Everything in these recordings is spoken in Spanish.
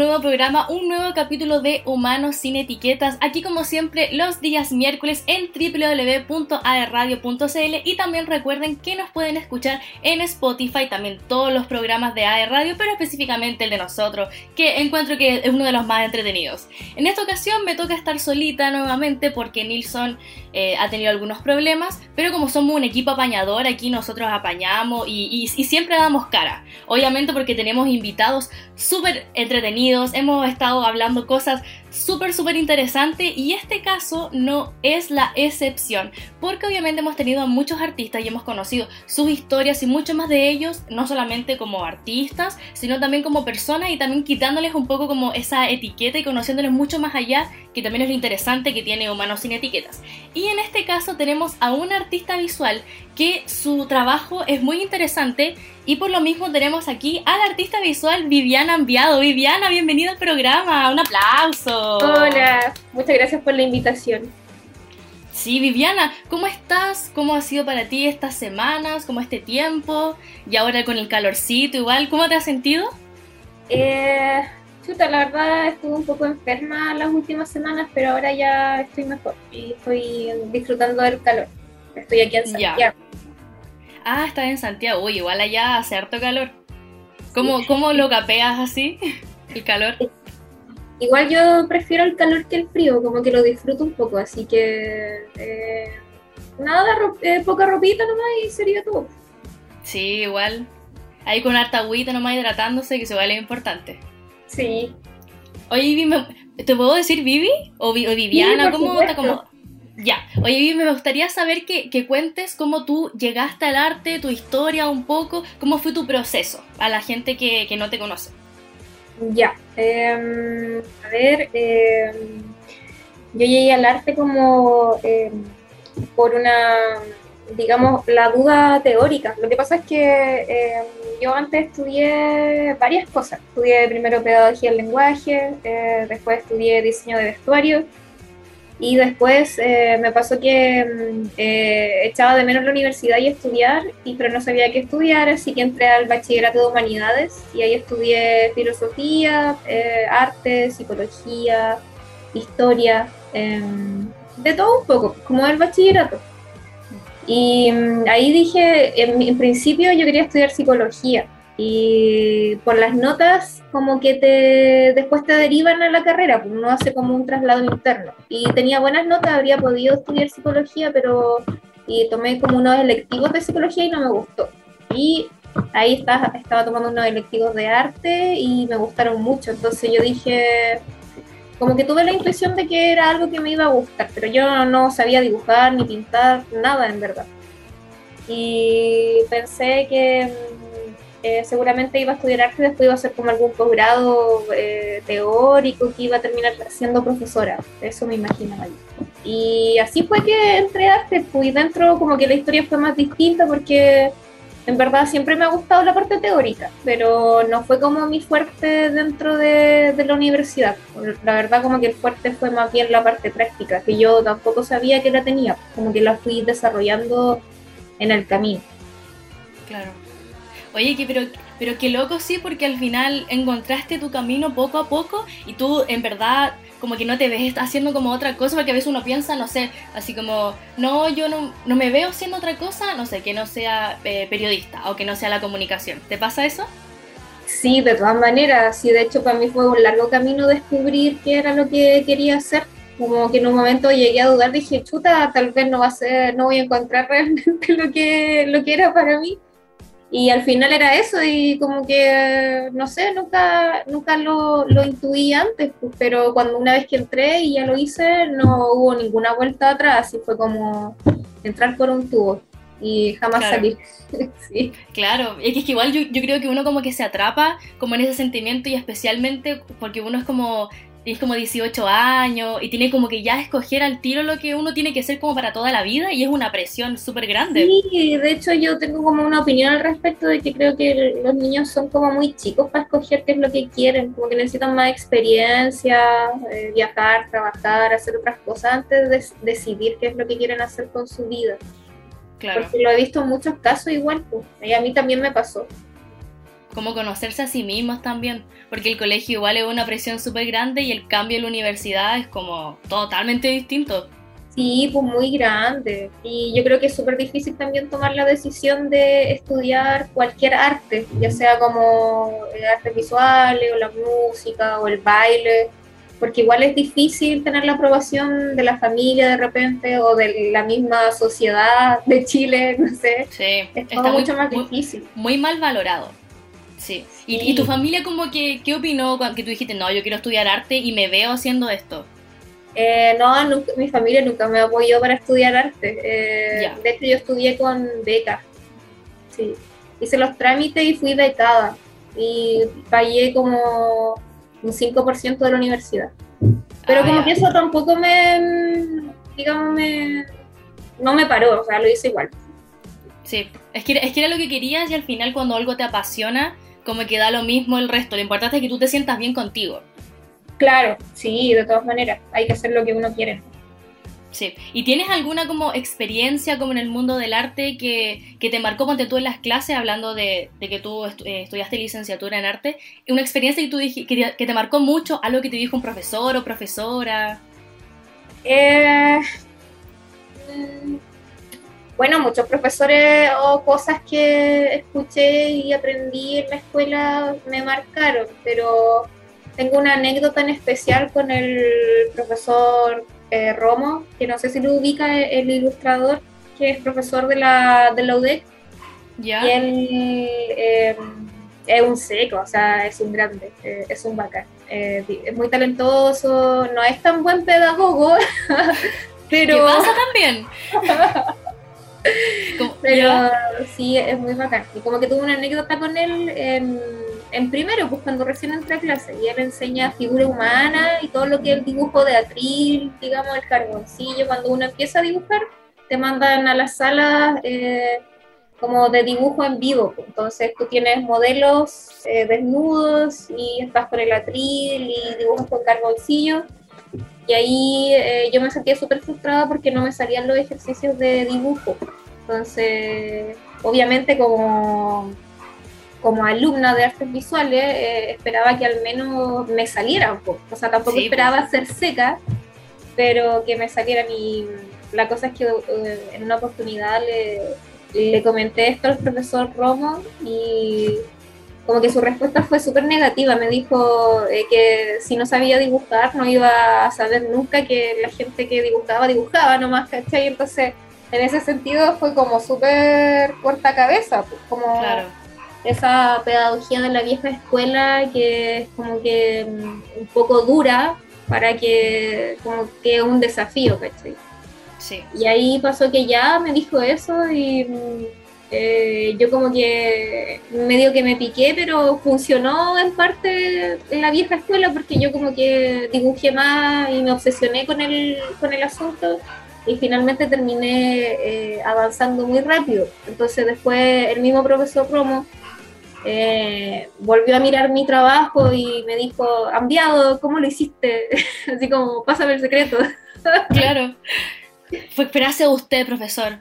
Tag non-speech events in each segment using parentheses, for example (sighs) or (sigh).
Un programa, un nuevo capítulo de Humanos sin Etiquetas. Aquí como siempre los días miércoles en www.aerradio.cl y también recuerden que nos pueden escuchar en Spotify, también todos los programas de AR Radio, pero específicamente el de nosotros, que encuentro que es uno de los más entretenidos. En esta ocasión me toca estar solita nuevamente porque Nilsson eh, ha tenido algunos problemas, pero como somos un equipo apañador, aquí nosotros apañamos y siempre damos cara. Obviamente porque tenemos invitados súper entretenidos, hemos estado hablando cosas súper, súper interesantes y este caso no es la excepción, porque obviamente hemos tenido a muchos artistas y hemos conocido sus historias y mucho más de ellos, no solamente como artistas, sino también como personas y también quitándoles un poco como esa etiqueta y conociéndoles mucho más allá, que también es lo interesante que tiene Humanos sin Etiquetas. Y en este caso tenemos a un artista visual que su trabajo es muy interesante y por lo mismo tenemos aquí al artista visual Viviana Enviado. Viviana, bienvenida al programa, un aplauso. Hola, muchas gracias por la invitación. Sí, Viviana, ¿cómo estás? ¿Cómo ha sido para ti estas semanas? ¿Cómo este tiempo? Y ahora con el calorcito igual, ¿cómo te has sentido? Eh, chuta, la verdad estuve un poco enferma las últimas semanas, pero ahora ya estoy mejor y estoy disfrutando del calor. Estoy aquí en Santiago. Ah, estás en Santiago. Uy, igual allá hace harto calor. ¿Cómo, ¿Cómo lo capeas así? (laughs) El calor. Igual yo prefiero el calor que el frío, como que lo disfruto un poco, así que eh, nada, eh, poca ropita nomás y sería todo. Sí, igual. Ahí con harta agüita nomás hidratándose, que se vale importante. Sí. Oye, ¿te puedo decir Vivi? ¿O, Viviana? ¿Cómo, ¿Cómo, ya, oye, me gustaría saber que, cuentes cómo tú llegaste al arte, tu historia un poco, cómo fue tu proceso a la gente que, no te conoce. Ya, em, a ver, em, yo llegué al arte como em, por una, digamos, la duda teórica. Lo que pasa es que yo antes estudié varias cosas. Estudié primero pedagogía del lenguaje, eh, después estudié diseño de vestuario y después eh, me pasó que mm, eh, echaba de menos la universidad y estudiar, y, pero no sabía qué estudiar, así que entré al bachillerato de humanidades y ahí estudié filosofía, eh, arte, psicología, historia, em, de todo un poco, como el bachillerato. Y mm, ahí dije, en principio yo quería estudiar psicología, y por las notas como que te después te derivan a la carrera, pues uno hace como un traslado interno. Y tenía buenas notas, habría podido estudiar psicología, pero y tomé como unos electivos de psicología y no me gustó. Y ahí estaba, estaba tomando unos electivos de arte y me gustaron mucho, entonces yo dije, como que tuve la intuición de que era algo que me iba a gustar, pero yo no sabía dibujar ni pintar, nada en verdad. Y pensé que eh, seguramente iba a estudiar arte, después iba a hacer como algún posgrado eh, teórico que iba a terminar siendo profesora, eso me imaginaba Y así fue que entré a arte, pues, y dentro como que la historia fue más distinta porque en verdad siempre me ha gustado la parte teórica, pero no fue como mi fuerte dentro de, de la universidad. La verdad como que el fuerte fue más bien la parte práctica, que yo tampoco sabía que la tenía, como que la fui desarrollando en el camino. Claro. Oye, que, pero, pero qué loco sí, porque al final encontraste tu camino poco a poco y tú en verdad como que no te ves haciendo como otra cosa, porque a veces uno piensa, no sé, así como, no, yo no, no me veo haciendo otra cosa, no sé, que no sea eh, periodista o que no sea la comunicación. ¿Te pasa eso? Sí, de todas maneras, sí, de hecho para mí fue un largo camino descubrir qué era lo que quería hacer. Como que en un momento llegué a dudar, dije, chuta, tal vez no va a ser, no voy a encontrar realmente (laughs) lo que, lo que era para mí y al final era eso y como que, no sé, nunca, nunca lo, lo intuí antes, pues, pero cuando una vez que entré y ya lo hice, no hubo ninguna vuelta atrás y fue como entrar por un tubo y jamás salir. (laughs) sí. Claro, es que, es que igual yo, yo, creo que uno como que se atrapa como en ese sentimiento y especialmente porque uno es como es como 18 años y tiene como que ya escoger al tiro lo que uno tiene que ser como para toda la vida y es una presión súper grande. Sí, de hecho yo tengo como una opinión al respecto de que creo que los niños son como muy chicos para escoger qué es lo que quieren, como que necesitan más experiencia, eh, viajar, trabajar, hacer otras cosas antes de decidir qué es lo que quieren hacer con su vida. Claro. Porque lo he visto en muchos casos igual, pues, y a mí también me pasó. Como conocerse a sí mismos también, porque el colegio igual es una presión súper grande y el cambio en la universidad es como totalmente distinto. Sí, pues muy grande. Y yo creo que es súper difícil también tomar la decisión de estudiar cualquier arte, ya sea como el arte visual o la música o el baile, porque igual es difícil tener la aprobación de la familia de repente o de la misma sociedad de Chile, (laughs) no sé. Sí, es todo mucho más difícil. Muy, mal valorado. Sí. ¿Y, tu familia como que, qué opinó cuando que tú dijiste, no, yo quiero estudiar arte y me veo haciendo esto? Eh, no, mi familia nunca me apoyó para estudiar arte. Eh, de hecho, yo estudié con beca. Sí. Hice los trámites y fui becada. Y pagué como un 5% de la universidad. Pero como ah, que eso tampoco me, digamos, me, no me paró, o sea, lo hice igual. Sí, es que, es que era lo que querías y al final cuando algo te apasiona, como que da lo mismo el resto. Lo importante es que tú te sientas bien contigo. Claro, sí, de todas maneras, hay que hacer lo que uno quiere. Sí. ¿Y tienes alguna como experiencia como en el mundo del arte que, que te marcó, ponte tú en las clases, hablando de, de que tú eh, estudiaste licenciatura en arte, una experiencia que, tú que, que, te marcó mucho, algo que te dijo un profesor o profesora? Eh, bueno, muchos profesores o cosas que escuché y aprendí en la escuela me marcaron, pero tengo una anécdota en especial con el profesor eh, Romo, que no sé si lo ubica el, ilustrador, que es profesor de la, de la UDEC. Y él eh, es un seco, o sea, es un grande, eh, es un bacán. es muy talentoso, no es tan buen pedagogo, (laughs) pero... ¿Qué pasa también? (laughs) (laughs) pero sí, es muy bacán. Y como que tuve una anécdota con él en en primero, pues cuando recién entré a clase, y él enseña figura humana y todo lo que es el dibujo de atril, digamos, el carboncillo. Cuando uno empieza a dibujar, te mandan a las salas eh, como de dibujo en vivo. Pues. Entonces tú tienes modelos eh, desnudos y estás con el atril y dibujas con carboncillo. Y ahí eh, yo me sentía súper frustrada porque no me salían los ejercicios de dibujo. Entonces, obviamente como como alumna de artes visuales, eh, esperaba que al menos me saliera un poco. O sea, tampoco esperaba ser seca, pero que me saliera mi... La cosa es que eh, en una oportunidad le, le, comenté esto al profesor Romo y como que su respuesta fue súper negativa. Me dijo eh, que si no sabía dibujar no iba a saber nunca que la gente que dibujaba, dibujaba nomás, ¿cachai? Entonces, en ese sentido fue como súper corta cabeza, pues, como... Claro esa pedagogía de la vieja escuela que es como que mm, un poco dura para que como que un desafío, ¿cachai? Sí. Y ahí pasó que ya me dijo eso y mm, eh, yo como que medio que me piqué, pero funcionó en parte en la vieja escuela porque yo como que dibujé más y me obsesioné con el, con el asunto y finalmente terminé eh, avanzando muy rápido. Entonces después el mismo profesor Romo eh, volvió a mirar mi trabajo y me dijo, enviado, ¿cómo lo hiciste? (laughs) Así como, pásame el secreto. claro. Fue esperarse usted, profesor.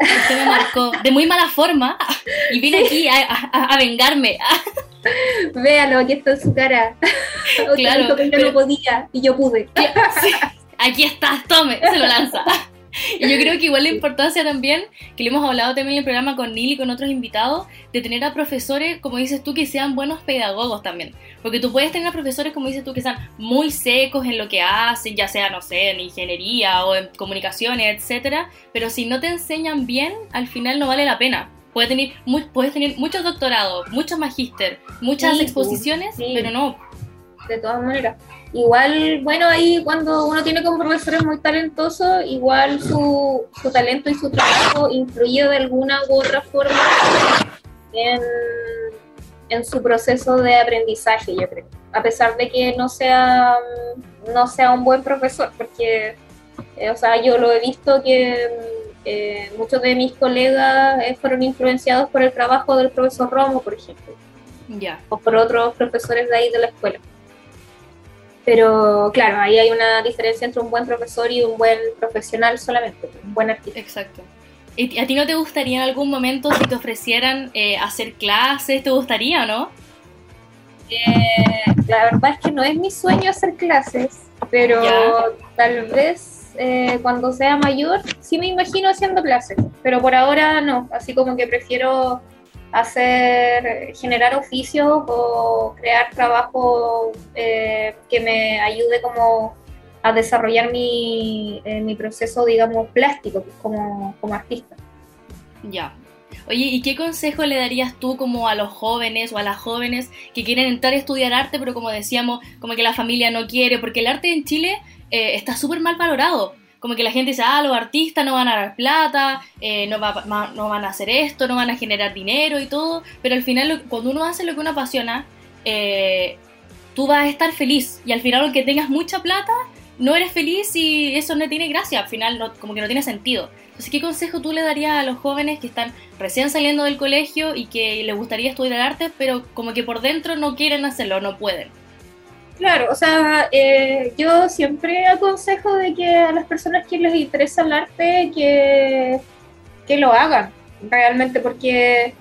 Usted me marcó de muy mala forma y vine aquí a, vengarme. (laughs) Véalo, aquí está en su cara. claro. que yo no podía y yo pude. Aquí está, tome, se lo lanza. Y yo creo que igual la importancia también, que le hemos hablado también en el programa con Neil y con otros invitados, de tener a profesores, como dices tú, que sean buenos pedagogos también. Porque tú puedes tener a profesores, como dices tú, que sean muy secos en lo que hacen, ya sea, no sé, en ingeniería o en comunicaciones, etcétera, pero si no te enseñan bien, al final no vale la pena. Puedes tener, puedes tener muchos doctorados, muchos magíster, muchas exposiciones, pero no. De todas maneras. Igual, bueno, ahí cuando uno tiene como profesores muy talentosos, igual su, su talento y su trabajo influye de alguna u otra forma en, en su proceso de aprendizaje, yo creo. A pesar de que no sea, no sea un buen profesor, porque, eh, o sea, yo lo he visto que eh, muchos de mis colegas eh, fueron influenciados por el trabajo del profesor Romo, por ejemplo. Ya. O por otros profesores de ahí de la escuela. Pero claro, ahí hay una diferencia entre un buen profesor y un buen profesional solamente, un buen artista. Exacto. ¿A ti no te gustaría en algún momento si te ofrecieran eh, hacer clases? ¿Te gustaría o no? Eh, la verdad es que no es mi sueño hacer clases, pero tal vez eh, cuando sea mayor sí me imagino haciendo clases, pero por ahora no, así como que prefiero hacer, generar oficios o crear trabajo eh, que me ayude como a desarrollar mi, mi proceso, digamos, plástico como, como artista. Ya, Oye, ¿y qué consejo le darías tú como a los jóvenes o a las jóvenes que quieren entrar a estudiar arte, pero como decíamos, como que la familia no quiere? Porque el arte en Chile eh, está súper mal valorado. Como que la gente dice, ah, los artistas no van a dar plata, eh, no, no van a hacer esto, no van a generar dinero y todo. Pero al final, cuando uno hace lo que uno apasiona, eh, tú vas a estar feliz. Y al final, aunque tengas mucha plata, no eres feliz y eso no tiene gracia. Al final, como que no tiene sentido. Entonces, ¿qué consejo tú le darías a los jóvenes que están recién saliendo del colegio y que les gustaría estudiar arte, pero como que por dentro no quieren hacerlo, no pueden? Claro, o sea, eh, yo siempre aconsejo de que a las personas que les interesa el arte, que, que lo hagan, realmente, porque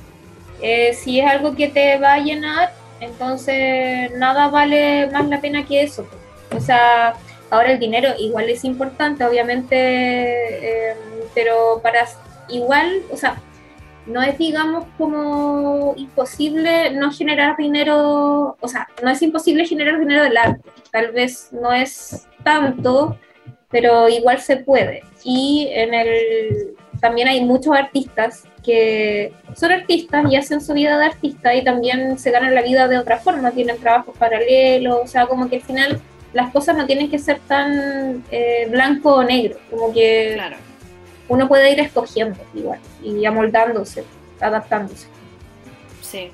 eh, si es algo que te va a llenar, entonces nada vale más la pena que eso. O sea, ahora el dinero igual es importante, obviamente. Eh, pero para igual, o sea, no es, digamos, como imposible no generar dinero, o sea, no es imposible generar dinero del arte, tal vez no es tanto, pero igual se puede. Y en el, también hay muchos artistas que son artistas y hacen su vida de artista y también se ganan la vida de otra forma, tienen trabajos paralelos, o sea, como que al final las cosas no tienen que ser tan eh, blanco o negro, como que claro uno puede ir escogiendo igual y amoldándose, adaptándose. Sí.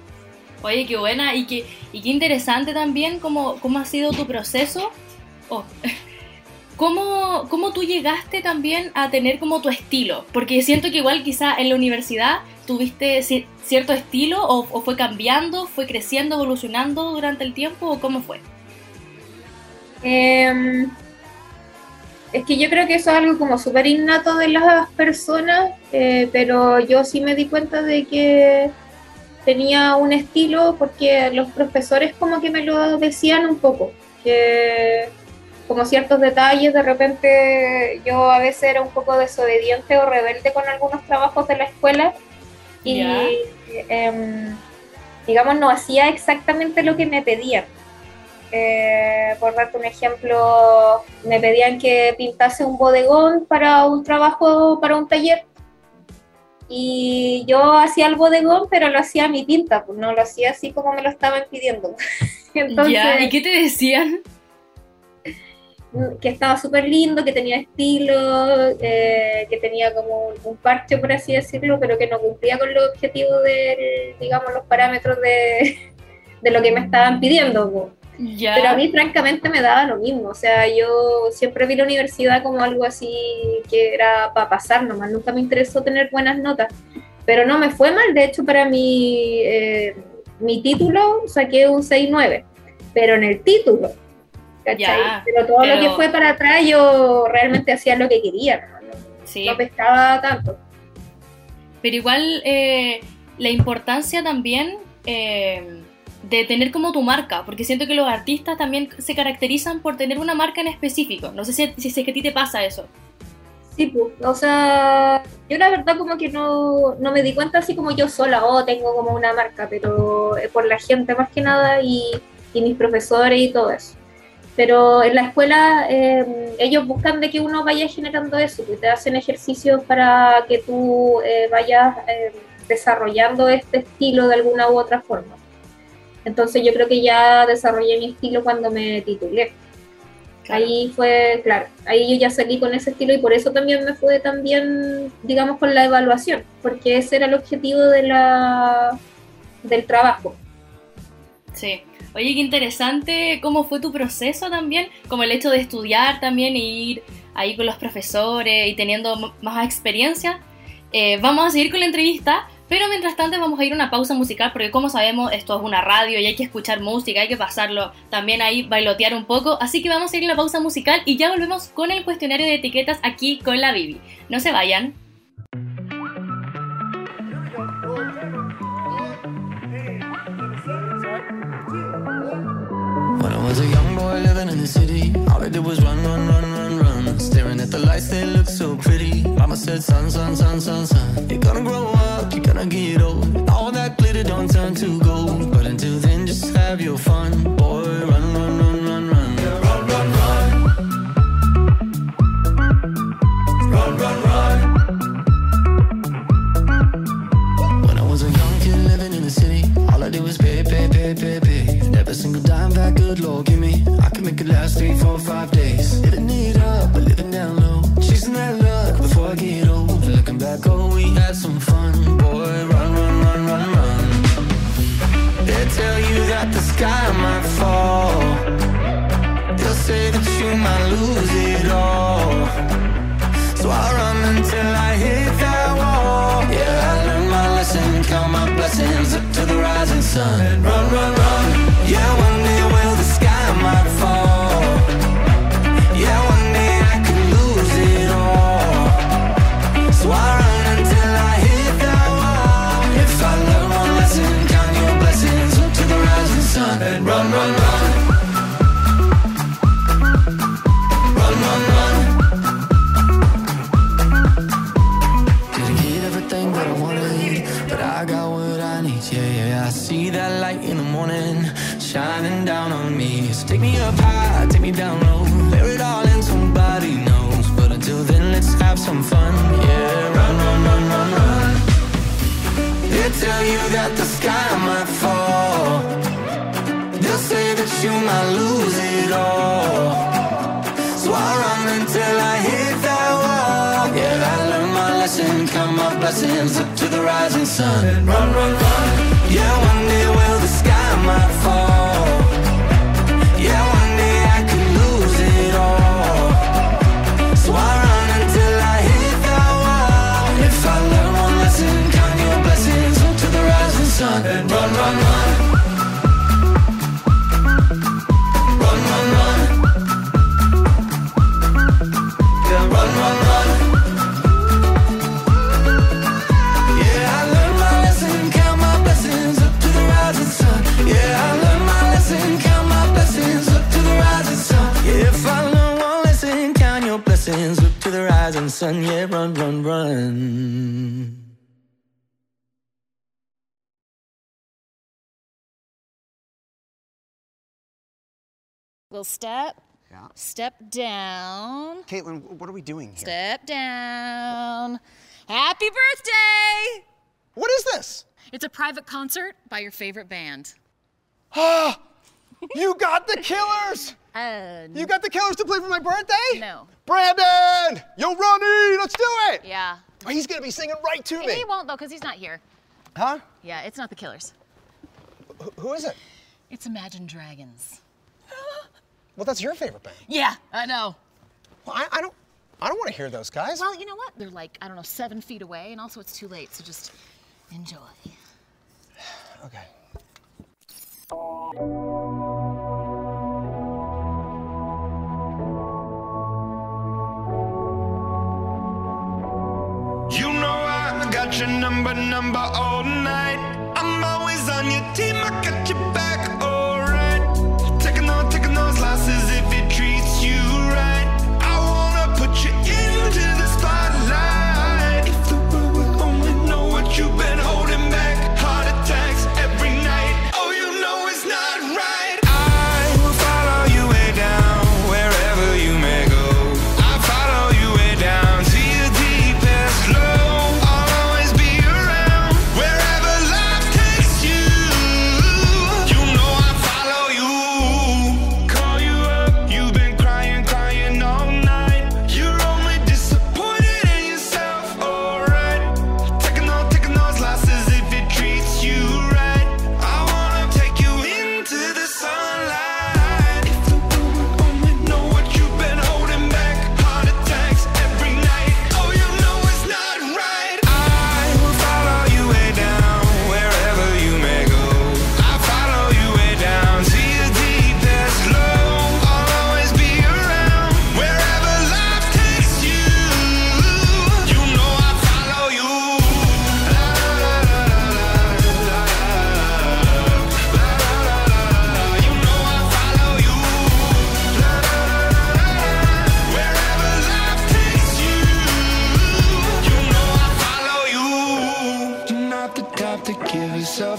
Oye, qué buena y qué, y qué interesante también cómo, cómo ha sido tu proceso. Oh. (laughs) ¿Cómo, ¿Cómo tú llegaste también a tener como tu estilo? Porque siento que igual quizá en la universidad tuviste cierto estilo o, o, fue cambiando, fue creciendo, evolucionando durante el tiempo o cómo fue? Eh, es que yo creo que eso es algo como súper innato de las personas, eh, pero yo sí me di cuenta de que tenía un estilo porque los profesores como que me lo decían un poco, que como ciertos detalles, de repente yo a veces era un poco desobediente o rebelde con algunos trabajos de la escuela y em, digamos no hacía exactamente lo que me pedían. Eh, por darte un ejemplo, me pedían que pintase un bodegón para un trabajo, para un taller. Y yo hacía el bodegón, pero lo hacía a mi pinta, pues no lo hacía así como me lo estaban pidiendo. (laughs) Entonces, ¿Y qué te decían? Que estaba súper lindo, que tenía estilo, eh, que tenía como un parche, por así decirlo, pero que no cumplía con los objetivos de, digamos, los parámetros de, (laughs) de lo que me estaban pidiendo. Pues. Pero a mí francamente me daba lo mismo, o sea, yo siempre vi la universidad como algo así que era para pasar nomás, nunca me interesó tener buenas notas, pero no me fue mal, de hecho para mi, eh, mi título saqué un 6-9, pero en el título, ¿cachai? pero todo lo que fue para atrás yo realmente hacía lo que quería, no, pescaba tanto. Pero igual eh, la importancia también... Eh, de tener como tu marca, porque siento que los artistas también se caracterizan por tener una marca en específico. No sé si, si es que a ti te pasa eso. Sí, pues, o sea, yo la verdad como que no, no, me di cuenta así como yo sola, oh, tengo como una marca, pero por la gente más que nada y, y mis profesores y todo eso. Pero en la escuela em, ellos buscan de que uno vaya generando eso, que te hacen ejercicios para que tú eh, vayas em, desarrollando este estilo de alguna u otra forma. Entonces yo creo que ya desarrollé mi estilo cuando me titulé. Ahí fue, claro, ahí yo ya salí con ese estilo y por eso también me fue tan bien, digamos, con la evaluación, porque ese era el objetivo de la, del trabajo. Sí. Oye, qué interesante cómo fue tu proceso también, como el hecho de estudiar también e ir ahí con los profesores y teniendo más experiencia. Eh, vamos a seguir con la entrevista, pero mientras tanto vamos a ir a una pausa musical porque como sabemos esto es una radio y hay que escuchar música, hay que pasarlo también ahí bailotear un poco. Así que vamos a ir a la pausa musical y ya volvemos con el cuestionario de etiquetas aquí con la Bibi. No se vayan. Staring at the lights, they so pretty. Mama said, son, son, son, son, son. You're gonna grow up, you're gonna get old. All that glitter don't turn to gold. But until then, just have your fun. We had some fun. Boy, run, run, run, run, run. They tell you that the sky might fall. They'll say that you might lose it all. So I'll run until I hit that wall. Yeah, I learned my lesson, count my blessings up to the rising sun. Run, run, run. Yeah, one day And sun. And run, run, run. To the rising sun. Yeah, run, run, run. We'll step, Yeah. step down, Caitlin, what are we doing here? step down. Happy birthday! What is this? It's a private concert by your favorite band. Ah! (gasps) You got the killers! Uh, You got the killers to play for my birthday? no. Brandon! Yo, Ronnie, let's do it! Yeah. Oh, He's gonna be singing right to me. He won't though, because he's not here. Huh? Yeah, it's not the Killers. Wh- Who is it? It's Imagine Dragons. (gasps) Well, that's your favorite band. Yeah, I know. Well, I, I don't, I don't want to hear those guys. Well, you know what? They're like, I don't know, seven feet away, and also it's too late, so just enjoy. (sighs) Okay. Got your number, number all night. I'm always on your team, I got your back,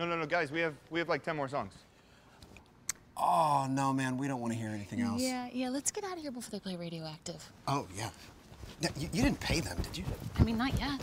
No, no, no, guys, we have we have like ten more songs. Oh, no, man, we don't want to hear anything else. Yeah, yeah, let's get out of here before they play Radioactive. Oh, yeah. No, you, you didn't pay them, did you? I mean, not yet.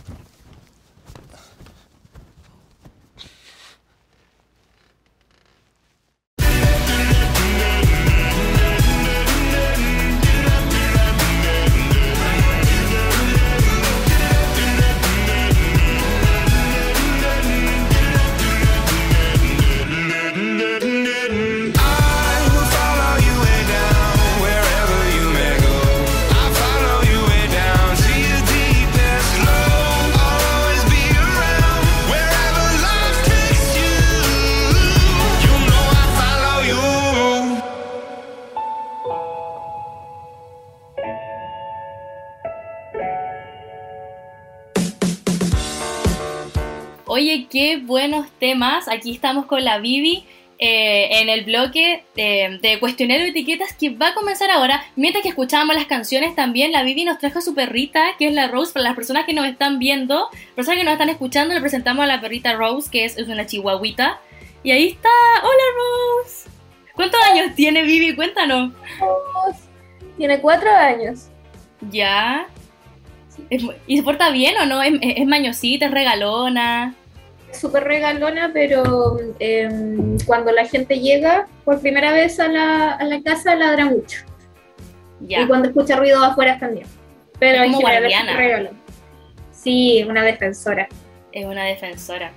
Aquí estamos con la Vivi eh, en el bloque eh, de cuestionario de etiquetas que va a comenzar ahora. Mientras que escuchábamos las canciones, también la Vivi nos trajo a su perrita, que es la Rose. Para las personas que nos están viendo, personas que nos están escuchando, le presentamos a la perrita Rose, que es, es una chihuahuita. Y ahí está. ¡Hola, Rose! ¿Cuántos años tiene Vivi? Cuéntanos. Tiene cuatro años. Ya. ¿Y se porta bien o no? ¿Es, es mañosita, es regalona? Súper regalona, pero em, cuando la gente llega por primera vez a la, a la casa ladra mucho. Ya. Y cuando escucha ruido afuera también. Pero Es como guardiana. Sí, una defensora. Es una defensora.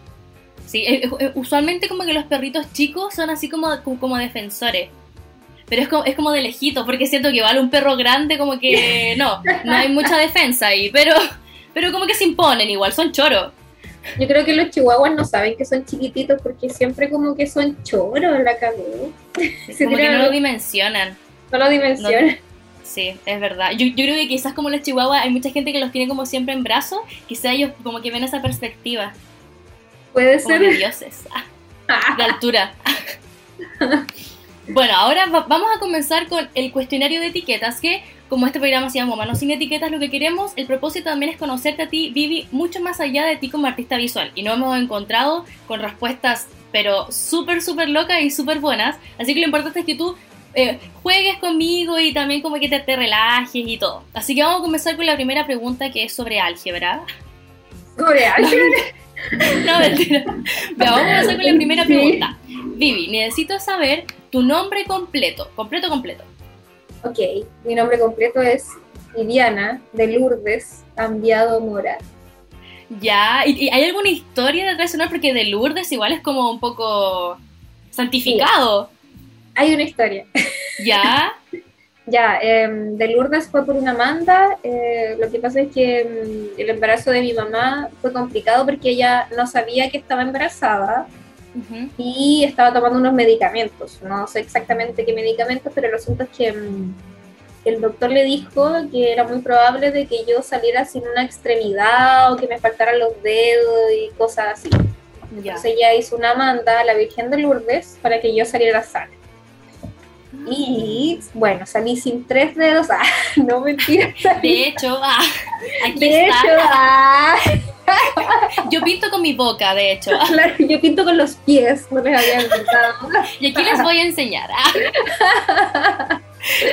Sí, eh, eh, usualmente como que los perritos chicos son así como, como, como defensores. Pero es como, es como de lejito, porque siento que vale un perro grande como que (laughs) no, no hay mucha defensa ahí, pero, pero como que se imponen igual, son choros. Yo creo que los chihuahuas no saben que son chiquititos porque siempre como que son choros, la. (laughs) Se Como que no lo dimensionan. no lo dimensionan. Sí, es verdad. Yo, yo creo que quizás como los chihuahuas hay mucha gente que los tiene como siempre en brazos, quizás ellos como que ven esa perspectiva, Puede como ser. de dioses. (laughs) de altura. (laughs) bueno, ahora va- vamos a comenzar con el cuestionario de etiquetas, que como este programa se llama Manos sin etiquetas, lo que queremos, el propósito también es conocerte a ti, Vivi, mucho más allá de ti como artista visual. Y nos hemos encontrado con respuestas, pero súper, súper locas y súper buenas. Así que lo importante es que tú eh, juegues conmigo y también como que te, te relajes y todo. Así que vamos a comenzar con la primera pregunta que es sobre álgebra. Sobre álgebra. (laughs) No, mentira. Ya, vamos a comenzar con la primera pregunta. Vivi, necesito saber tu nombre completo. Completo, completo. Ok, mi nombre completo es Viviana de Lourdes Cambiado Mora. Ya, ¿y, y hay alguna historia detrás de? Porque de Lourdes igual es como un poco santificado. Hay una historia. Ya, (laughs) Ya, em, de Lourdes fue por una manda. eh, lo que pasa es que em, el embarazo de mi mamá fue complicado porque ella no sabía que estaba embarazada Y estaba tomando unos medicamentos. No sé exactamente qué medicamentos, pero el asunto es que em, el doctor le dijo que era muy probable de que yo saliera sin una extremidad o que me faltaran los dedos y cosas así. ya. Entonces ella hizo una manda a la Virgen de Lourdes para que yo saliera sana. Y bueno, salí sin tres dedos. Ah, (laughs) no mentira. salí- De hecho, ah, aquí De está. hecho, ah, (laughs) Yo pinto con mi boca, de hecho. (laughs) claro, yo pinto con los pies, no les había contado. Y aquí les voy a enseñar. ah.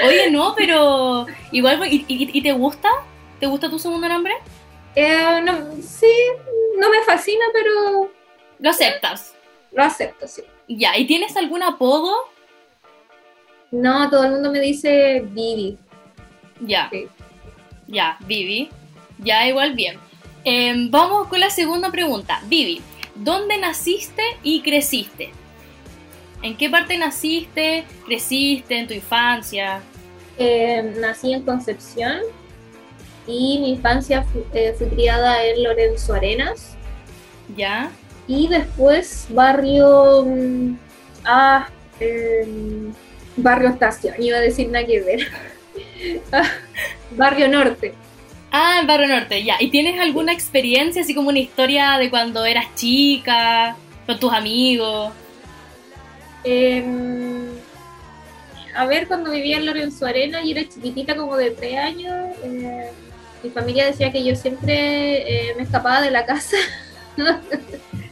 Oye, no, pero igual, ¿y, y, y te gusta? ¿Te gusta tu segundo nombre? Eh, no, sí, no me fascina, pero Lo aceptas. lo acepto, sí. Ya, ¿y tienes algún apodo? No, todo el mundo me dice Vivi. Ya. Sí. Ya, Vivi. Ya, igual bien. Em, vamos con la segunda pregunta. Vivi, ¿dónde naciste y creciste? ¿En qué parte naciste, creciste, en tu infancia? Eh, nací en Concepción y mi infancia fu- eh, fui criada en Lorenzo Arenas ¿Ya? y después barrio mm, ah, em, barrio estación iba a decir nada que ver barrio norte Ah, en Barrio Norte, ya. ¿Y tienes alguna experiencia, así como una historia de cuando eras chica, con tus amigos? Em, a ver, cuando vivía en Lorenzo Arena y era chiquitita como de tres años, eh, mi familia decía que yo siempre eh, me escapaba de la casa (laughs)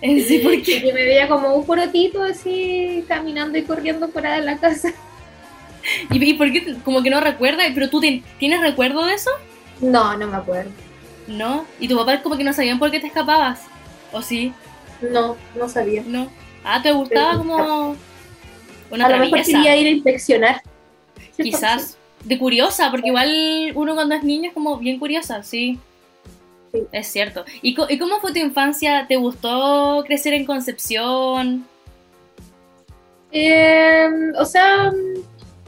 Sí, ¿por (laughs) y qué? que me veía como un porotito así caminando y corriendo fuera de la casa. (laughs) ¿Y, y por qué? Como que no recuerdas, pero tú te- tienes recuerdo de eso? No, no me acuerdo. ¿No? ¿Y tu papá como que no sabían por qué te escapabas? ¿O sí? No, no sabía. ¿No? Ah, ¿te gustaba como una a lo mejor quería ir a inspeccionar. Quizás. (laughs) De curiosa, porque igual uno cuando es niño es como bien curiosa, sí. Sí. Es cierto. ¿Y, ¿Y cómo fue tu infancia? ¿Te gustó crecer en Concepción? Eh, o sea,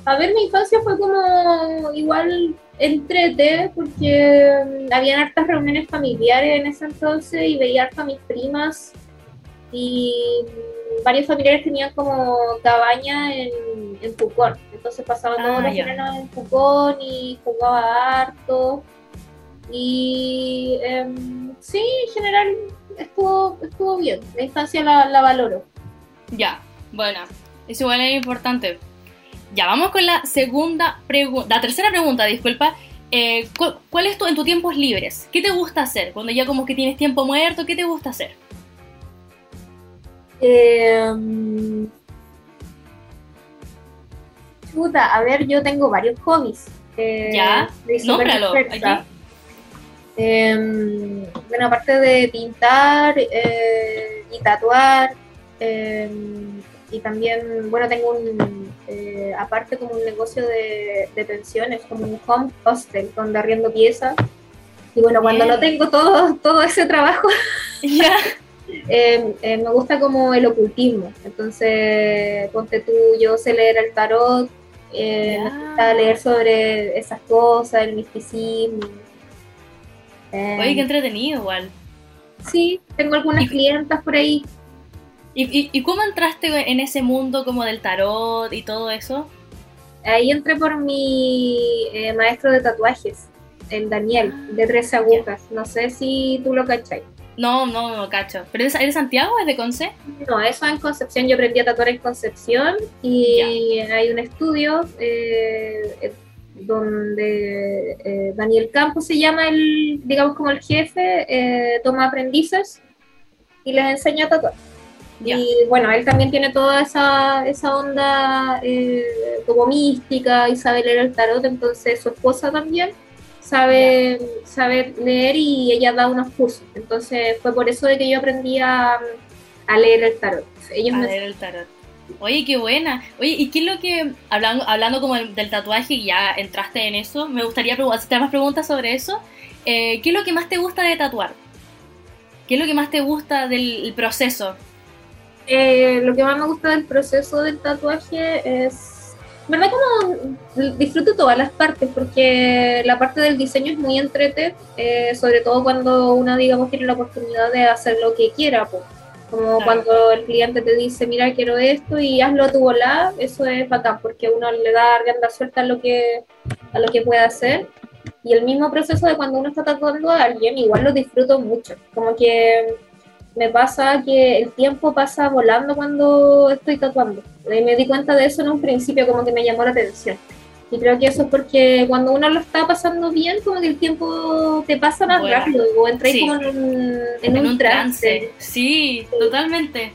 a ver, mi infancia fue como igual entrete, porque mm, habían hartas reuniones familiares en ese entonces y veía harto a mis primas y mm, varios familiares tenían como cabaña en, en Pucón, entonces pasaba Ah, todos los ya. veranos en Pucón y jugaba harto y em, sí, en general estuvo, estuvo bien, la infancia la, la valoro. Ya, bueno, eso igual es importante. Ya, vamos con la segunda pregunta, la tercera pregunta, disculpa. Eh, ¿cu- ¿Cuál es tu, en tus tiempos libres? ¿Qué te gusta hacer? Cuando ya como que tienes tiempo muerto, ¿qué te gusta hacer? Eh, chuta, a ver, yo tengo varios hobbies. Eh, Ya, nómbralo, aquí. Eh, bueno, aparte de pintar eh, y tatuar, eh, y también, bueno, tengo un, eh, aparte como un negocio de, de pensiones, como un home hostel, donde arriendo piezas. Y bueno, cuando Bien. no tengo todo, todo ese trabajo, (laughs) eh, eh, me gusta como el ocultismo. Entonces, ponte tú, yo sé leer el tarot, Ya. me gusta leer sobre esas cosas, el misticismo. Oye, qué entretenido igual. sí, tengo algunas clientas por ahí. ¿Y, y, y cómo entraste en ese mundo como del tarot y todo eso? Ahí entré por mi eh, maestro de tatuajes, el Daniel, de 13 agujas. No sé si tú lo cachai. No, no, no, cacho. ¿Pero eres, eres de Santiago o es de Conce? No, eso en Concepción, yo aprendí a tatuar en Concepción y hay un estudio eh, eh, donde eh, Daniel Campos se llama el, digamos como el jefe, eh, toma aprendices y les enseña a tatuar. Y bueno, él también tiene toda esa, esa onda eh, como mística y sabe leer el tarot, entonces su esposa también sabe, sabe leer y ella da unos cursos. Entonces fue por eso de que yo aprendí a, a leer el tarot. Ellos A me- leer el tarot. Oye, qué buena. Oye, ¿y qué es lo que, hablando, hablando como del, del tatuaje ya entraste en eso, me gustaría hacerte más preguntas sobre eso. Eh, ¿Qué es lo que más te gusta de tatuar? ¿Qué es lo que más te gusta del el proceso? Eh, lo que más me gusta del proceso del tatuaje es, ¿verdad? Como disfruto todas las partes, porque la parte del diseño es muy entrete, eh, sobre todo cuando uno, digamos, tiene la oportunidad de hacer lo que quiera, po. como Claro. cuando el cliente te dice, mira, quiero esto y hazlo a tu volada, eso es bacán, porque uno le da rienda suelta a lo que, a lo que puede hacer. Y el mismo proceso de cuando uno está tatuando a alguien, igual lo disfruto mucho. Como que me pasa que el tiempo pasa volando cuando estoy tatuando. Y me di cuenta de eso en un principio, como que me llamó la atención. Y creo que eso es porque cuando uno lo está pasando bien, como que el tiempo te pasa más Vuela. rápido, o entras Sí. como en un, en un trance. Sí, totalmente.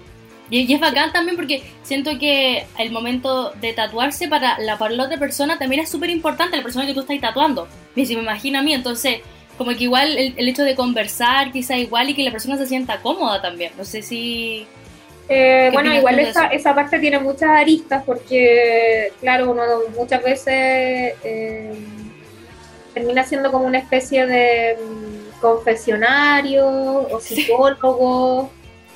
Y, y es bacán también porque siento que el momento de tatuarse para la, para la otra persona también es súper importante, la persona que tú estás tatuando. Y si me imagino a mí, entonces, como que igual el, el hecho de conversar, quizá igual, y que la persona se sienta cómoda también. No sé si... Eh, ¿Qué bueno, igual esa, esa parte tiene muchas aristas porque, claro, uno muchas veces eh, termina siendo como una especie de mm, confesionario o psicólogo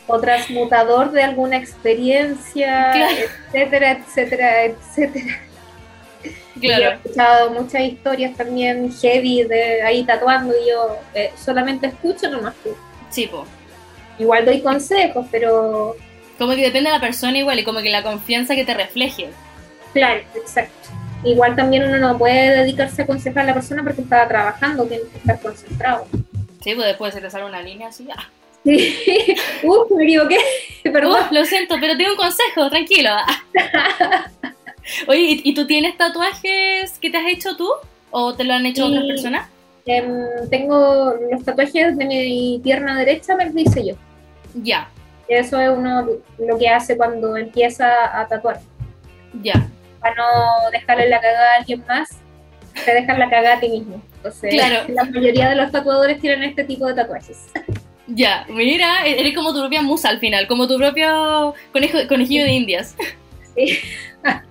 o transmutador de alguna experiencia, Claro. etcétera, etcétera, etcétera. Yo he escuchado muchas historias también heavy de ahí tatuando y yo eh, solamente escucho nomás. sí, po. Igual doy consejos, pero Como que depende de la persona igual y como que la confianza que te refleje. Claro, exacto. Igual también uno no puede dedicarse a aconsejar a la persona porque estaba trabajando, tiene que estar concentrado. Sí, pues después se te sale una línea así. ah. Sí. Uf, (laughs) me equivoqué. (laughs) Perdón. Uh, lo siento, pero tengo un consejo, tranquilo. (laughs) Oye, ¿y, y tú tienes tatuajes que te has hecho tú? ¿O te lo han hecho otras personas? Em, tengo los tatuajes de mi pierna derecha, me los hice yo. Ya, Eso es uno lo que hace cuando empieza a tatuar. ya. Para no dejarle la cagada a alguien más, te dejan la cagada a ti mismo. Entonces, Claro. la mayoría de los tatuadores tienen este tipo de tatuajes. Ya, mira, e-, eres como tu propia musa al final, como tu propio conejo, conejillo de indias. Sí. (laughs)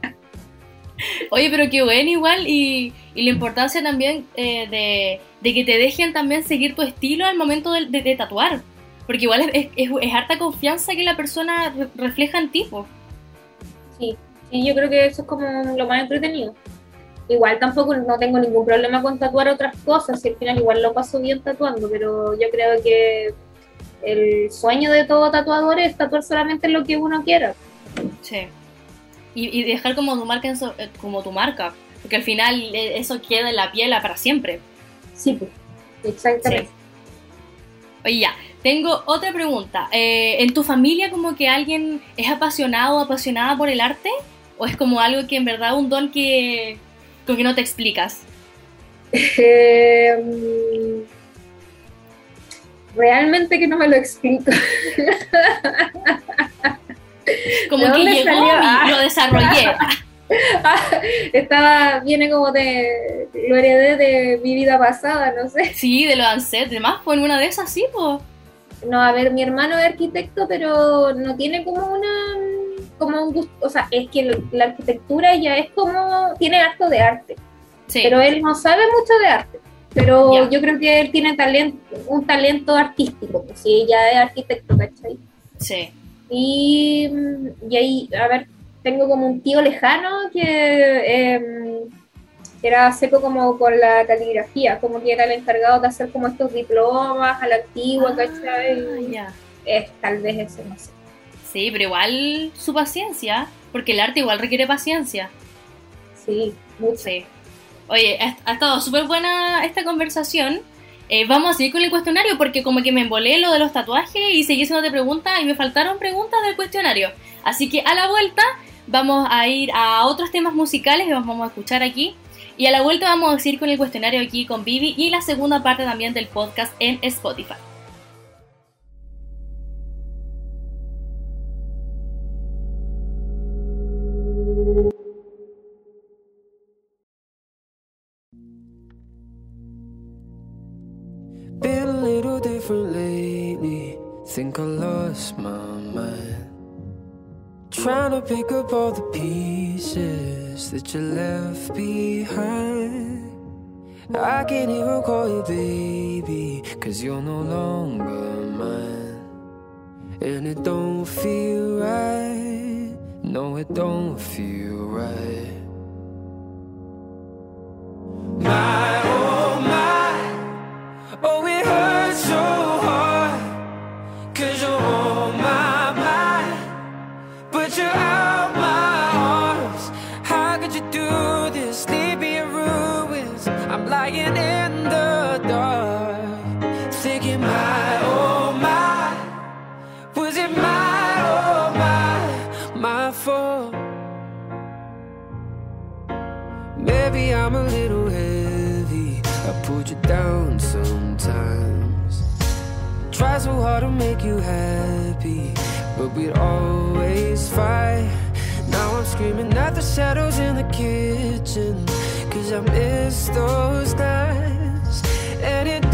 Oye, pero qué bueno igual y, y la importancia también eh, de, de que te dejen también seguir tu estilo al momento de, de- de tatuar. Porque igual es, es- es- es harta confianza que la persona re- refleja en ti. po. Sí, sí, yo creo que eso es como lo más entretenido. Igual tampoco no tengo ningún problema con tatuar otras cosas, y al final igual lo paso bien tatuando, pero yo creo que el sueño de todo tatuador es tatuar solamente lo que uno quiera. Sí. Y, y dejar como tu marca, en so- eh, como tu marca. Porque al final eh, eso queda en la piel para siempre. Sí, pues, exactamente. Oye, ya, tengo otra pregunta. Eh, ¿En tu familia como que alguien es apasionado o apasionada por el arte? ¿O es como algo que en verdad un don que, con que no te explicas? Eh, mm, realmente que no me lo explico. (laughs) (laughs) Como ¿De que llegó y Ah. lo desarrollé. (laughs) Estaba, viene como de, lo heredé de mi vida pasada, no sé. Sí, de los ancestros. Además, pues en una de esas sí, pues. No, a ver, mi hermano es arquitecto, pero no tiene como una como un gusto, o sea, es que la arquitectura ya es como tiene harto de arte, Sí. pero él no sabe mucho de arte. Pero yo creo que él tiene talento, un talento artístico, pues sí, ya es arquitecto, ¿cachai? sí. Y, mm, y ahí, a ver, tengo como un tío lejano que em, era seco como con la caligrafía, como que era el encargado de hacer como estos diplomas a la antigua, Ah, ¿cachai? Es tal vez ese, no sé. Sí, pero igual su paciencia, porque el arte igual requiere paciencia. Sí, mucho. Sí. Oye, ha, ha estado súper buena esta conversación. Eh, vamos a seguir con el cuestionario porque como que me embolé lo de los tatuajes y seguí haciéndote preguntas y me faltaron preguntas del cuestionario. Así que a la vuelta vamos a ir a otros temas musicales que vamos a escuchar aquí. Y a la vuelta vamos a seguir con el cuestionario aquí con Vivi y la segunda parte también del podcast en Spotify. Different lately. Think I lost my mind. Trying to pick up all the pieces that you left behind. I can't even call you baby, cause you're no longer mine. And it don't feel right. No, it don't feel right. try so hard to make you happy, but we'd always fight. Now I'm screaming at the shadows in the kitchen, cause I miss those nights. And it